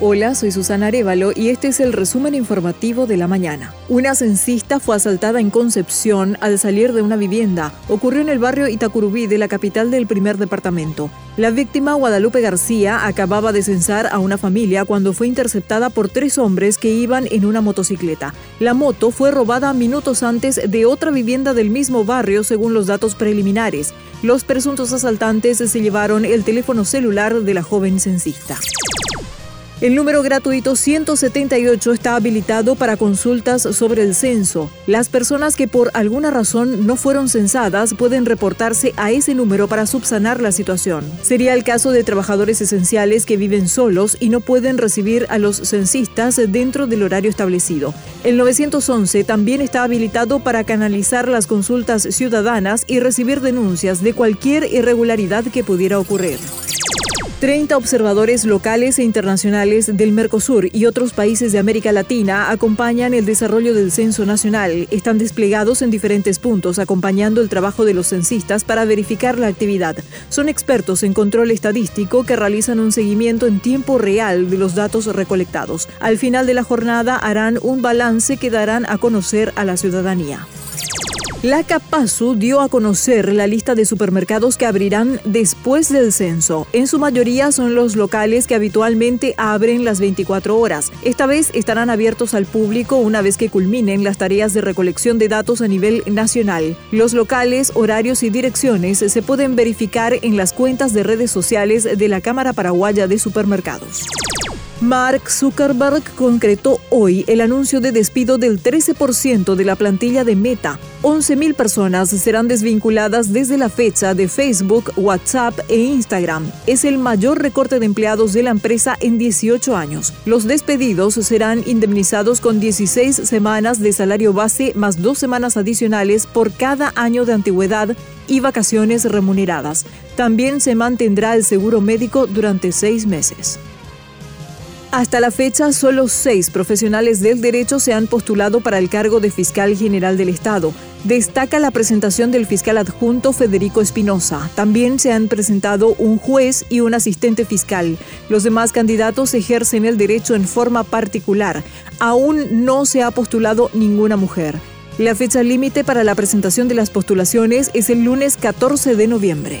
Hola, soy Susana Arevalo y este es el resumen informativo de la mañana. Una censista fue asaltada en Concepción al salir de una vivienda. Ocurrió en el barrio Itacurubí de la capital del primer departamento. La víctima, Guadalupe García, acababa de censar a una familia cuando fue interceptada por tres hombres que iban en una motocicleta. La moto fue robada minutos antes de otra vivienda del mismo barrio, según los datos preliminares. Los presuntos asaltantes se llevaron el teléfono celular de la joven censista. El número gratuito 178 está habilitado para consultas sobre el censo. Las personas que por alguna razón no fueron censadas pueden reportarse a ese número para subsanar la situación. Sería el caso de trabajadores esenciales que viven solos y no pueden recibir a los censistas dentro del horario establecido. El 911 también está habilitado para canalizar las consultas ciudadanas y recibir denuncias de cualquier irregularidad que pudiera ocurrir. 30 observadores locales e internacionales del Mercosur y otros países de América Latina acompañan el desarrollo del censo nacional. Están desplegados en diferentes puntos, acompañando el trabajo de los censistas para verificar la actividad. Son expertos en control estadístico que realizan un seguimiento en tiempo real de los datos recolectados. Al final de la jornada harán un balance que darán a conocer a la ciudadanía. La Capasu dio a conocer la lista de supermercados que abrirán después del censo. En su mayoría son los locales que habitualmente abren las 24 horas. Esta vez estarán abiertos al público una vez que culminen las tareas de recolección de datos a nivel nacional. Los locales, horarios y direcciones se pueden verificar en las cuentas de redes sociales de la Cámara Paraguaya de Supermercados. Mark Zuckerberg concretó hoy el anuncio de despido del 13% de la plantilla de Meta. 11.000 personas serán desvinculadas desde la fecha de Facebook, WhatsApp e Instagram. Es el mayor recorte de empleados de la empresa en 18 años. Los despedidos serán indemnizados con 16 semanas de salario base más dos semanas adicionales por cada año de antigüedad y vacaciones remuneradas. También se mantendrá el seguro médico durante seis meses. Hasta la fecha, solo seis profesionales del derecho se han postulado para el cargo de fiscal general del Estado. Destaca la presentación del fiscal adjunto Federico Espinosa. También se han presentado un juez y un asistente fiscal. Los demás candidatos ejercen el derecho en forma particular. Aún no se ha postulado ninguna mujer. La fecha límite para la presentación de las postulaciones es el lunes 14 de noviembre.